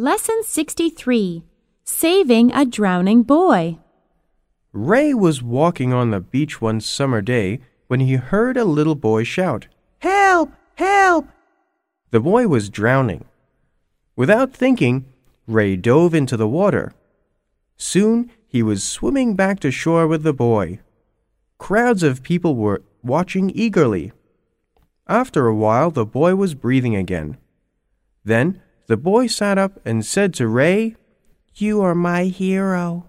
Lesson 63 Saving a Drowning Boy. Ray was walking on the beach one summer day when he heard a little boy shout, Help! Help! The boy was drowning. Without thinking, Ray dove into the water. Soon he was swimming back to shore with the boy. Crowds of people were watching eagerly. After a while, the boy was breathing again. Then the boy sat up and said to Ray, You are my hero.